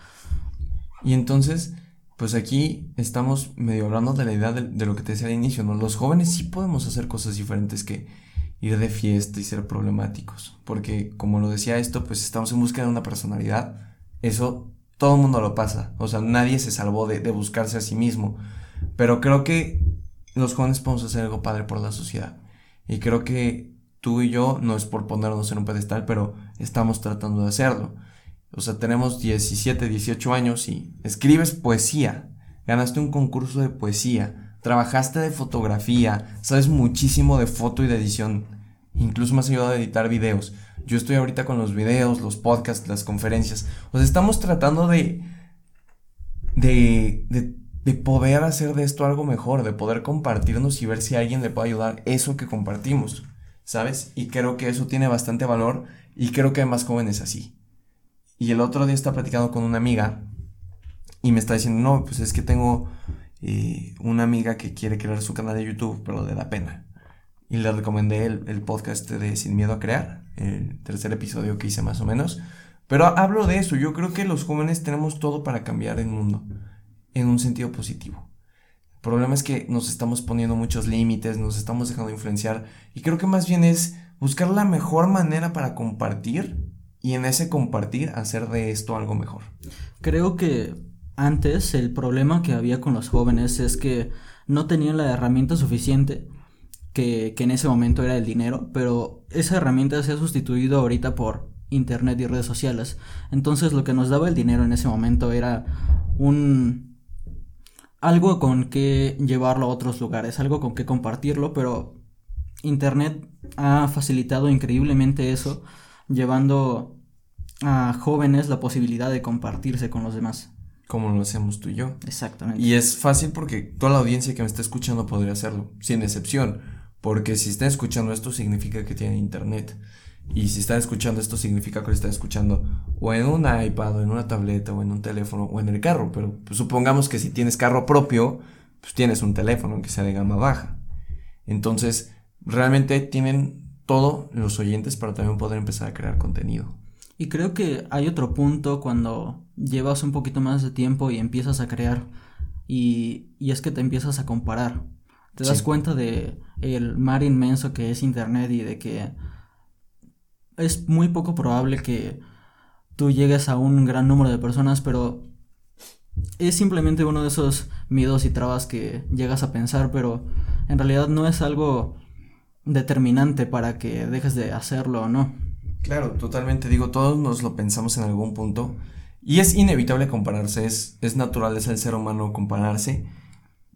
Y entonces, pues aquí estamos medio hablando de la idea de, lo que te decía al inicio, ¿no? Los jóvenes sí podemos hacer cosas diferentes que ir de fiesta y ser problemáticos. Porque, como lo decía esto, pues estamos en búsqueda de una personalidad. Eso todo el mundo lo pasa. O sea, nadie se salvó de, de buscarse a sí mismo. Pero creo que los jóvenes podemos hacer algo padre por la sociedad. Y creo que tú y yo, no es por ponernos en un pedestal, pero estamos tratando de hacerlo. O sea, tenemos 17, 18 años y escribes poesía, ganaste un concurso de poesía, trabajaste de fotografía, sabes muchísimo de foto y de edición, incluso me has ayudado a editar videos. Yo estoy ahorita con los videos, los podcasts, las conferencias. O sea, estamos tratando de, de, de, de poder hacer de esto algo mejor, de poder compartirnos y ver si alguien le puede ayudar eso que compartimos, ¿sabes? Y creo que eso tiene bastante valor y creo que hay más jóvenes así. Y el otro día estaba platicando con una amiga y me está diciendo, no, pues es que tengo eh, una amiga que quiere crear su canal de YouTube, pero le da pena. Y le recomendé el, el, podcast de Sin Miedo a Crear, el tercer episodio que hice más o menos. Pero hablo de eso, yo creo que los jóvenes tenemos todo para cambiar el mundo. en un sentido positivo. El problema es que nos estamos poniendo muchos límites, nos estamos dejando influenciar y creo que más bien es buscar la mejor manera para compartir y en ese compartir hacer de esto algo mejor. Creo que antes el problema que había con los jóvenes es que no tenían la herramienta suficiente que, que en ese momento era el dinero, pero esa herramienta se ha sustituido ahorita por internet y redes sociales. Entonces lo que nos daba el dinero en ese momento era un algo con que llevarlo a otros lugares, algo con que compartirlo, pero internet ha facilitado increíblemente eso, llevando a jóvenes la posibilidad de compartirse con los demás. Como lo hacemos tú y yo. Exactamente. Y es fácil porque toda la audiencia que me está escuchando podría hacerlo, sin excepción, porque si están escuchando esto significa que tienen internet. Y si están escuchando esto significa que lo están escuchando o en un iPad, o en una tableta, o en un teléfono, o en el carro. Pero pues, supongamos que si tienes carro propio, pues tienes un teléfono que sea de gama baja. Entonces, realmente tienen todo los oyentes para también poder empezar a crear contenido. Y creo que hay otro punto cuando llevas un poquito más de tiempo y empiezas a crear y, y es que te empiezas a comparar. Te das cuenta de el mar inmenso que es internet y de que es muy poco probable que tú llegues a un gran número de personas, pero es simplemente uno de esos miedos y trabas que llegas a pensar, pero en realidad no es algo determinante para que dejes de hacerlo o no. Claro, totalmente. Digo, todos nos lo pensamos en algún punto. Y es inevitable compararse, es, es natural, es el ser humano compararse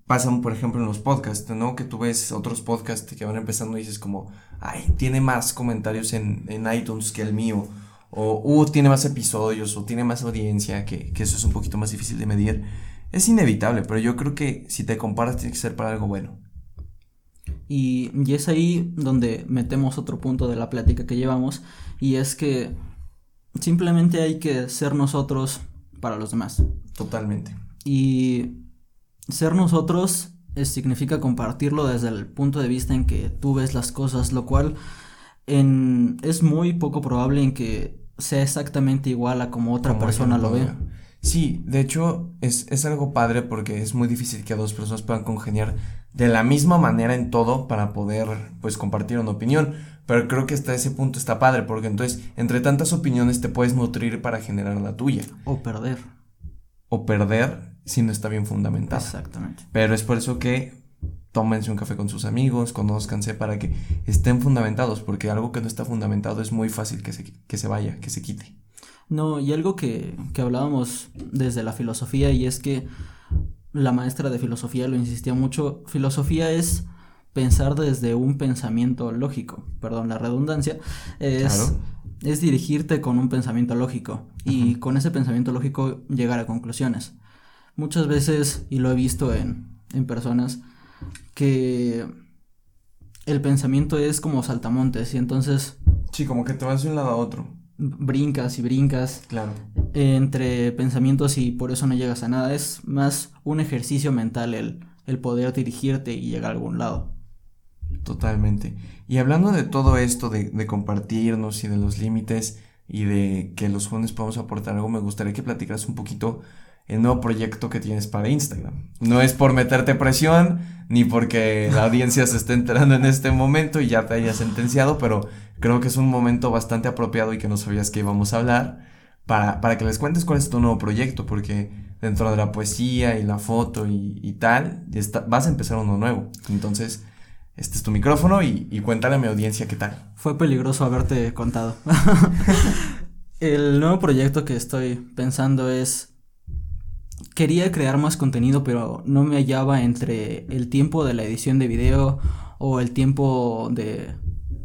pasan, por ejemplo, en los podcasts, ¿no? Que tú ves otros podcasts que van empezando y dices como, ay, tiene más comentarios en, en iTunes que el mío, o, uh, tiene más episodios, o tiene más audiencia, que, que eso es un poquito más difícil de medir. Es inevitable, pero yo creo que si te comparas tiene que ser para algo bueno. Y, y es ahí donde metemos otro punto de la plática que llevamos, y es que simplemente hay que ser nosotros para los demás. Totalmente. Y ser nosotros significa compartirlo desde el punto de vista en que tú ves las cosas, lo cual en, es muy poco probable en que sea exactamente igual a como otra persona lo ve. Sí, de hecho es, es algo padre porque es muy difícil que dos personas puedan congeniar de la misma manera en todo para poder pues compartir una opinión. Pero creo que hasta ese punto está padre porque entonces entre tantas opiniones te puedes nutrir para generar la tuya. O perder. O perder si no está bien fundamentado. Exactamente. Pero es por eso que tómense un café con sus amigos, conózcanse para que estén fundamentados, porque algo que no está fundamentado es muy fácil que se, que se vaya, que se quite. No, y algo que, que hablábamos desde la filosofía y es que la maestra de filosofía lo insistía mucho, filosofía es pensar desde un pensamiento lógico, perdón la redundancia, es, es dirigirte con un pensamiento lógico y con ese pensamiento lógico llegar a conclusiones. Muchas veces, y lo he visto en, en personas, que el pensamiento es como saltamontes y entonces... Sí, como que te vas de un lado a otro. Brincas y brincas. Claro. Entre pensamientos y por eso no llegas a nada. Es más un ejercicio mental el, el poder dirigirte y llegar a algún lado. Totalmente. Y hablando de todo esto, de, de compartirnos y de los límites y de que los jóvenes podemos aportar algo, me gustaría que platicaras un poquito el nuevo proyecto que tienes para Instagram. No es por meterte presión, ni porque la audiencia se esté enterando en este momento y ya te haya sentenciado, pero creo que es un momento bastante apropiado y que no sabías que íbamos a hablar para, para que les cuentes cuál es tu nuevo proyecto, porque dentro de la poesía y la foto y, tal, vas a empezar uno nuevo. Entonces, este es tu micrófono y, y cuéntale a mi audiencia qué tal. Fue peligroso haberte contado. El nuevo proyecto que estoy pensando es quería crear más contenido, pero no me hallaba entre el tiempo de la edición de video o el tiempo de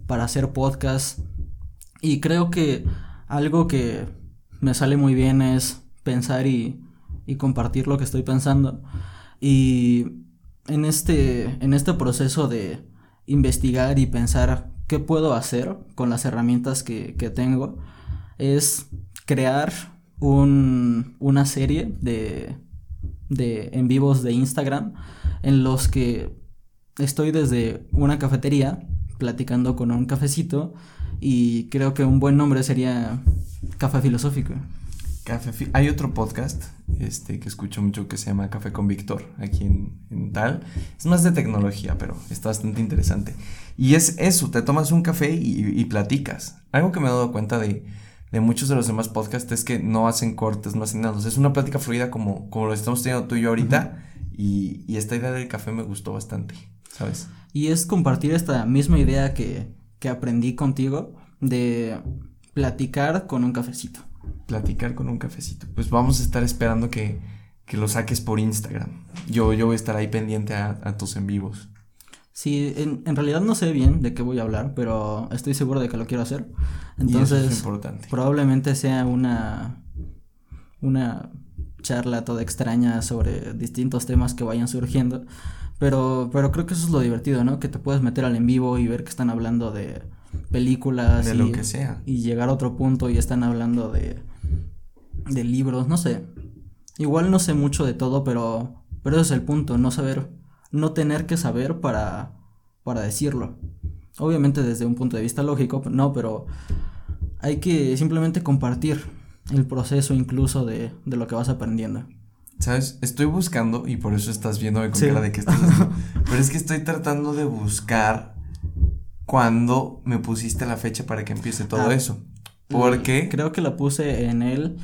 para hacer podcast. Y creo que algo que me sale muy bien es pensar y, y compartir lo que estoy pensando. Y en este, en este proceso de investigar y pensar qué puedo hacer con las herramientas que, que tengo, es crear un, una serie de, de en vivos de Instagram en los que estoy desde una cafetería platicando con un cafecito y creo que un buen nombre sería Café Filosófico. Café Hay otro podcast este, que escucho mucho que se llama Café con Víctor, aquí en, tal. Es más de tecnología, pero está bastante interesante. Y es eso, te tomas un café y, platicas. Algo que me he dado cuenta de, de, muchos de los demás podcasts es que no hacen cortes, no hacen nada. es una plática fluida como, como lo estamos teniendo tú y yo ahorita. y, y esta idea del café me gustó bastante, ¿sabes? Y es compartir esta misma idea que, que aprendí contigo de platicar con un cafecito platicar con un cafecito. Pues vamos a estar esperando que, que lo saques por Instagram. Yo, yo voy a estar ahí pendiente a, tus en vivos. Sí, en, en, realidad no sé bien de qué voy a hablar, pero estoy seguro de que lo quiero hacer. Entonces, es importante. probablemente sea una, una charla toda extraña sobre distintos temas que vayan surgiendo. Pero, pero creo que eso es lo divertido, ¿no? Que te puedes meter al en vivo y ver que están hablando de películas. De lo que sea. Y llegar a otro punto y están hablando de, de libros, no sé. Igual no sé mucho de todo, pero, pero ese es el punto, no saber, no tener que saber para, para decirlo. Obviamente desde un punto de vista lógico, no, pero hay que simplemente compartir el proceso incluso de, de lo que vas aprendiendo. ¿Sabes? Estoy buscando, y por eso estás viendo con cara de que estás pero es que estoy tratando de buscar cuando me pusiste la fecha para que empiece todo ah, eso. Porque. Creo que la puse en el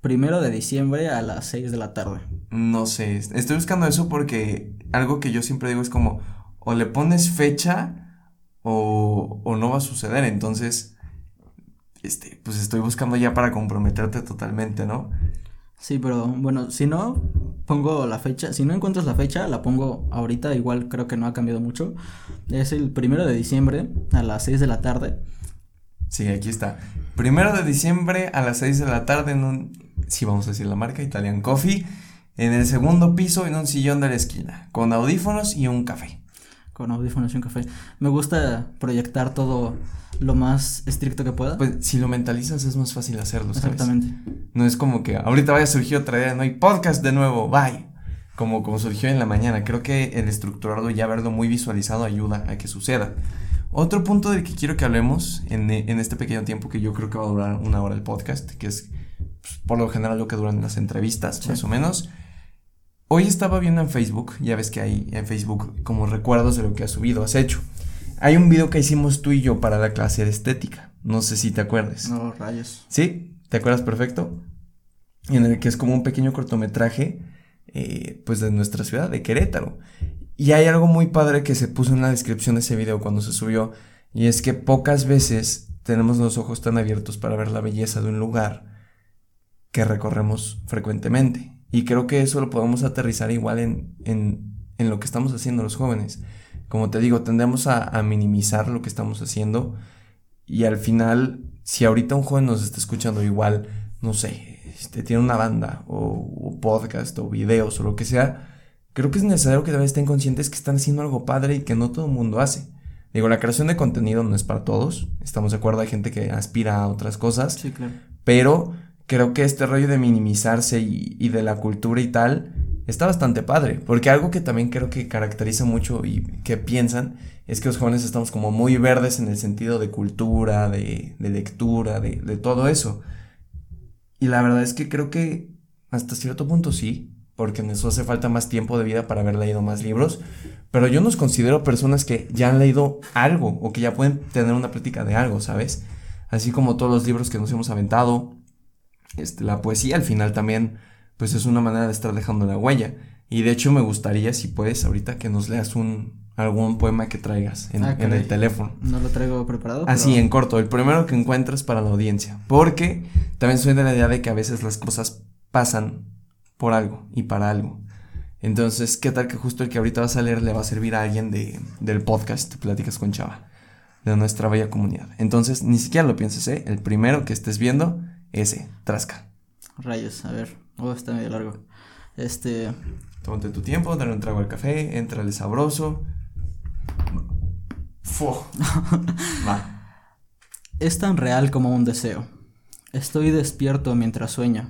primero de diciembre a las 6 de la tarde. No sé, estoy buscando eso porque algo que yo siempre digo es como, o le pones fecha o, o no va a suceder. Entonces, este, pues estoy buscando ya para comprometerte totalmente, ¿no? Sí, pero bueno, si no, pongo la fecha. Si no encuentras la fecha, la pongo ahorita. Igual creo que no ha cambiado mucho. Es el primero de diciembre a las 6 de la tarde. Sí, aquí está. Primero de diciembre a las 6 de la tarde en un. Sí, vamos a decir la marca, Italian Coffee. En el segundo piso, en un sillón de la esquina. Con audífonos y un café con audífonos y un café. Me gusta proyectar todo lo más estricto que pueda. Pues si lo mentalizas es más fácil hacerlo, ¿sabes? Exactamente. No es como que ahorita vaya a surgir otra idea, no hay podcast de nuevo, bye. Como, como surgió en la mañana. Creo que el estructurarlo y ya verlo muy visualizado ayuda a que suceda. Otro punto del que quiero que hablemos en, en este pequeño tiempo que yo creo que va a durar una hora el podcast, que es pues, por lo general lo que duran las entrevistas, más o menos Hoy estaba viendo en Facebook, ya ves que hay en Facebook como recuerdos de lo que has subido, has hecho. Hay un video que hicimos tú y yo para la clase de estética. No sé si te acuerdas. No, rayos. ¿Sí? ¿Te acuerdas perfecto? En el que es como un pequeño cortometraje, eh, pues de nuestra ciudad, de Querétaro. Y hay algo muy padre que se puso en la descripción de ese video cuando se subió, y es que pocas veces tenemos los ojos tan abiertos para ver la belleza de un lugar que recorremos frecuentemente. Y creo que eso lo podemos aterrizar igual en, en, en lo que estamos haciendo los jóvenes. Como te digo, tendemos a, a, minimizar lo que estamos haciendo y al final, si ahorita un joven nos está escuchando igual, no sé, este, tiene una banda o, podcast o videos o lo que sea, creo que es necesario que también estén conscientes que están haciendo algo padre y que no todo el mundo hace. Digo, la creación de contenido no es para todos, estamos de acuerdo, hay gente que aspira a otras cosas, sí, claro. pero creo que este rollo de minimizarse y, de la cultura y tal está bastante padre, porque algo que también creo que caracteriza mucho y que piensan es que los jóvenes estamos como muy verdes en el sentido de cultura, de, lectura, de, todo eso. Y la verdad es que creo que hasta cierto punto sí, porque eso hace falta más tiempo de vida para haber leído más libros, pero yo nos considero personas que ya han leído algo o que ya pueden tener una práctica de algo, ¿sabes? Así como todos los libros que nos hemos aventado, este, la poesía al final también, pues es una manera de estar dejando la huella. Y de hecho me gustaría, si puedes, ahorita que nos leas un, algún poema que traigas en, ah, el teléfono. No lo traigo preparado. Así, en corto, el primero que encuentres para la audiencia. Porque también soy de la idea de que a veces las cosas pasan por algo y para algo. Entonces, ¿qué tal que justo el que ahorita vas a leer le va a servir a alguien de, del podcast Pláticas con Chava, de nuestra bella comunidad? Entonces, ni siquiera lo pienses, ¿eh? El primero que estés viendo ese, Trasca. Rayos, a ver. Oh, está medio largo. Este. Tómate tu tiempo, dale un trago al café, entrale sabroso. Fo. Va. Es tan real como un deseo. Estoy despierto mientras sueño.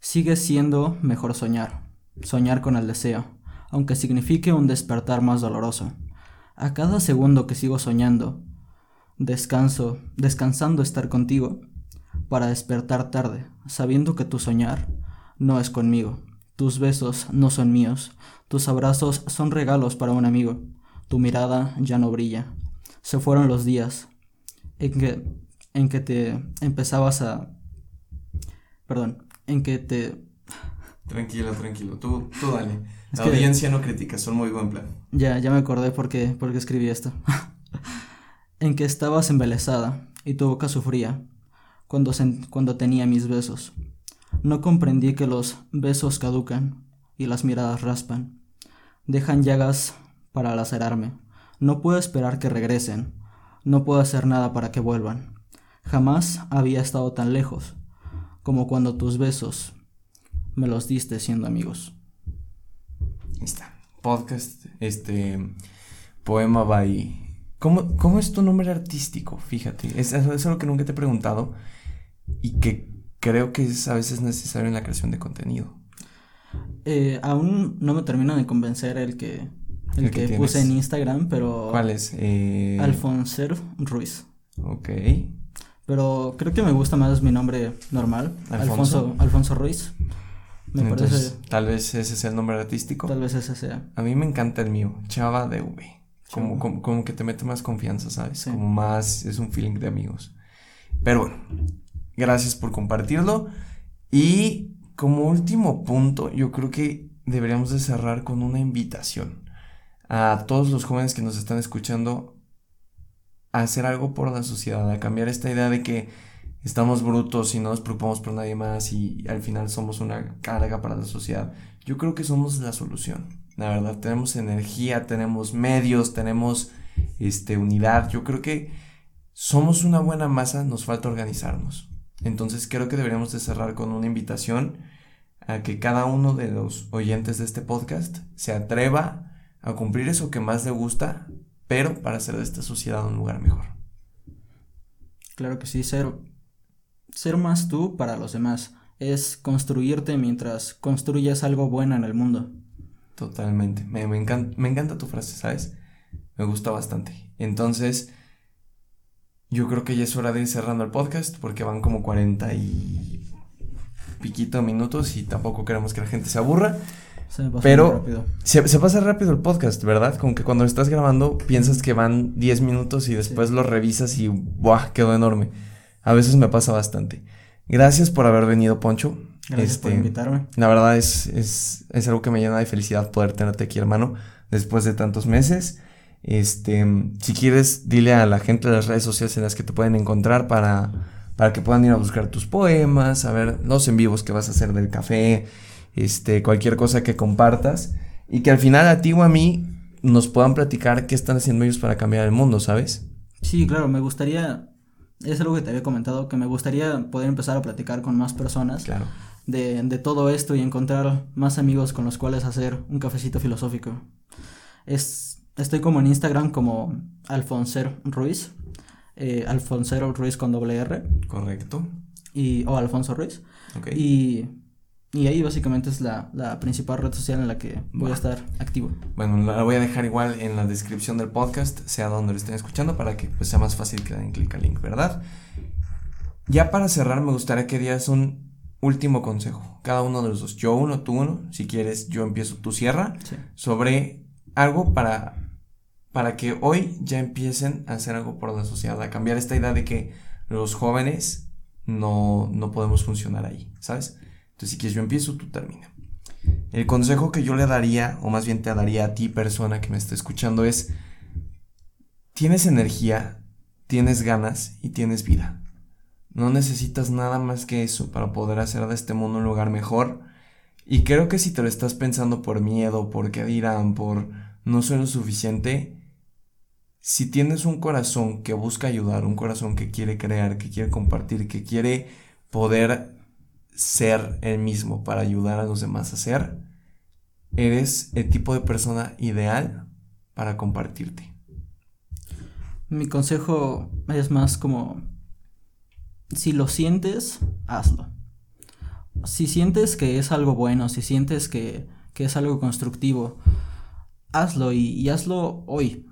Sigue siendo mejor soñar. Soñar con el deseo, aunque signifique un despertar más doloroso. A cada segundo que sigo soñando, descanso, descansando estar contigo, para despertar tarde, sabiendo que tu soñar no es conmigo. Tus besos no son míos. Tus abrazos son regalos para un amigo. Tu mirada ya no brilla. Se fueron los días en que, en que te empezabas a... Perdón, en que te... Tranquilo, tranquilo. Tú, tú dale. La audiencia no critica, son muy buen plan. Ya, ya me acordé porque, porque escribí esto. en que estabas embelesada y tu boca sufría cuando, cuando tenía mis besos. No comprendí que los besos caducan y las miradas raspan. Dejan llagas para lacerarme. No puedo esperar que regresen. No puedo hacer nada para que vuelvan. Jamás había estado tan lejos como cuando tus besos me los diste siendo amigos. Ahí está. Podcast, este poema by. ¿Cómo, ¿Cómo es tu nombre artístico? Fíjate. Es, es algo que nunca te he preguntado y que creo que es a veces necesario en la creación de contenido. Eh, aún no me termina de convencer el que, el, que, puse en Instagram, pero... ¿Cuál es? Eh... Alfonso Ruiz. Ok. Pero creo que me gusta más mi nombre normal, Alfonso, Alfonso, Ruiz. Me parece... Tal vez ese sea el nombre artístico. Tal vez ese sea. A mí me encanta el mío, Chava de V. Como, como, como, que te mete más confianza, ¿sabes? Como más, es un feeling de amigos. Pero bueno, Gracias por compartirlo. Y como último punto, yo creo que deberíamos de cerrar con una invitación a todos los jóvenes que nos están escuchando a hacer algo por la sociedad, a cambiar esta idea de que estamos brutos y no nos preocupamos por nadie más y al final somos una carga para la sociedad. Yo creo que somos la solución. La verdad, tenemos energía, tenemos medios, tenemos este unidad. Yo creo que somos una buena masa, nos falta organizarnos. Entonces creo que deberíamos de cerrar con una invitación a que cada uno de los oyentes de este podcast se atreva a cumplir eso que más le gusta, pero para hacer de esta sociedad un lugar mejor. Claro que sí, ser, ser más tú para los demás es construirte mientras construyes algo bueno en el mundo. Totalmente, me, me, encanta, me encanta tu frase, ¿sabes? Me gusta bastante. Entonces, yo creo que ya es hora de ir cerrando el podcast porque van como 40 y piquito minutos y tampoco queremos que la gente se aburra. Se pasa pero rápido. Se, pasa rápido el podcast, ¿verdad? Como que cuando estás grabando piensas que van 10 minutos y después lo revisas y ¡buah! Quedó enorme. A veces me pasa bastante. Gracias por haber venido, Poncho. Gracias por este, invitarme. La verdad es, es, es algo que me llena de felicidad poder tenerte aquí, hermano, después de tantos meses. Este, si quieres, dile a la gente de las redes sociales en las que te pueden encontrar para, para que puedan ir a buscar tus poemas, a ver los en vivos que vas a hacer del café, este, cualquier cosa que compartas y que al final a ti o a mí nos puedan platicar qué están haciendo ellos para cambiar el mundo, ¿sabes? Sí, claro, me gustaría, es algo que te había comentado, que me gustaría poder empezar a platicar con más personas. Claro. De, de todo esto y encontrar más amigos con los cuales hacer un cafecito filosófico. Es, Estoy como en Instagram como Alfonser Ruiz. Eh, Alfonsero Ruiz con doble R. Correcto. Y, o Alfonso Ruiz. Y, y ahí básicamente es la, principal red social en la que voy a estar activo. Bueno, la voy a dejar igual en la descripción del podcast, sea donde lo estén escuchando, para que pues, sea más fácil que den clic al link, ¿verdad? Ya para cerrar, me gustaría que dieras un último consejo. Cada uno de los dos. Yo uno, tú uno. Si quieres, yo empiezo, tú cierra. Sobre algo para para que hoy ya empiecen a hacer algo por la sociedad, a cambiar esta idea de que los jóvenes no, no podemos funcionar ahí, ¿sabes? Entonces, si quieres, yo empiezo, tú termina. El consejo que yo le daría, o más bien te daría a ti, persona que me está escuchando, es, tienes energía, tienes ganas y tienes vida. No necesitas nada más que eso para poder hacer de este mundo un lugar mejor. Y creo que si te lo estás pensando por miedo, por qué dirán, por no soy lo suficiente, si tienes un corazón que busca ayudar, un corazón que quiere crear, que quiere compartir, que quiere poder ser el mismo para ayudar a los demás a ser, eres el tipo de persona ideal para compartirte. Mi consejo es más como, si lo sientes, hazlo. Si sientes que es algo bueno, si sientes que, es algo constructivo, hazlo y hazlo hoy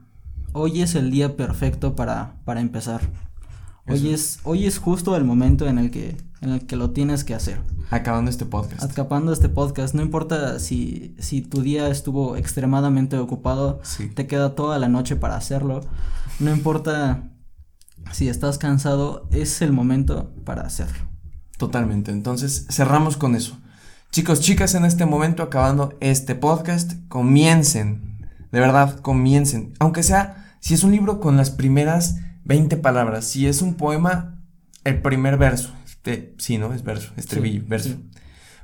hoy es el día perfecto para, para empezar. Hoy es, hoy es justo el momento en el que en el que lo tienes que hacer. Acabando este podcast. Acabando este podcast, no importa si, si tu día estuvo extremadamente ocupado, te queda toda la noche para hacerlo. No importa si estás cansado, es el momento para hacerlo. Totalmente. Entonces, cerramos con eso. Chicos, chicas, en este momento, acabando este podcast, comiencen. De verdad, comiencen. Aunque sea, si es un libro con las primeras 20 palabras, si es un poema, el primer verso. Este, sí, ¿no? Es verso, estribillo, verso.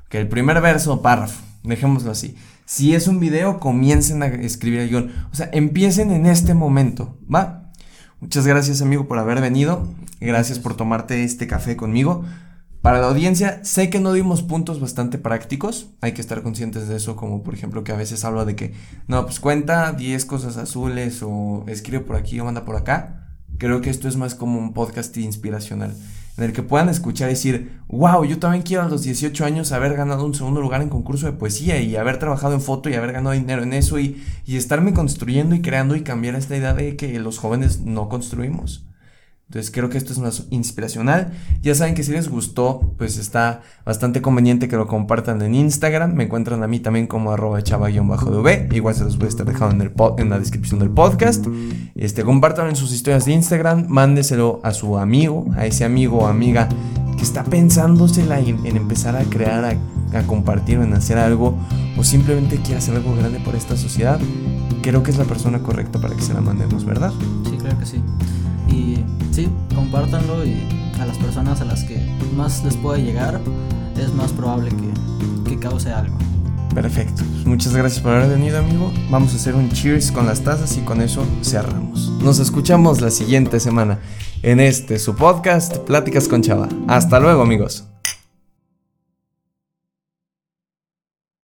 Que el primer verso, párrafo. Dejémoslo así. Si es un video, comiencen a escribir el guion. O sea, empiecen en este momento, ¿va? Muchas gracias, amigo, por haber venido. Gracias por tomarte este café conmigo. Para la audiencia, sé que no dimos puntos bastante prácticos, hay que estar conscientes de eso, como por ejemplo que a veces hablo de que, no, pues cuenta 10 cosas azules o escribe por aquí o manda por acá. Creo que esto es más como un podcast inspiracional, en el que puedan escuchar y decir, wow, yo también quiero a los 18 años haber ganado un segundo lugar en concurso de poesía y haber trabajado en foto y haber ganado dinero en eso y, y estarme construyendo y creando y cambiar esta idea de que los jóvenes no construimos. Entonces creo que esto es más inspiracional. Ya saben que si les gustó, pues está bastante conveniente que lo compartan en Instagram. Me encuentran a mí también como arroba chava-dv. Igual se los voy a estar dejando en, el en la descripción del podcast. Este, compartan en sus historias de Instagram. Mándeselo a su amigo, a ese amigo o amiga que está pensándosela en, en empezar a crear, a, compartir en hacer algo. O simplemente quiere hacer algo grande por esta sociedad. Creo que es la persona correcta para que se la mandemos, ¿verdad? Sí, creo que sí. Y sí, compártanlo y a las personas a las que más les pueda llegar es más probable que, que cause algo. Perfecto. Muchas gracias por haber venido, amigo. Vamos a hacer un cheers con las tazas y con eso cerramos. Nos escuchamos la siguiente semana en este su podcast Pláticas con Chava. Hasta luego, amigos.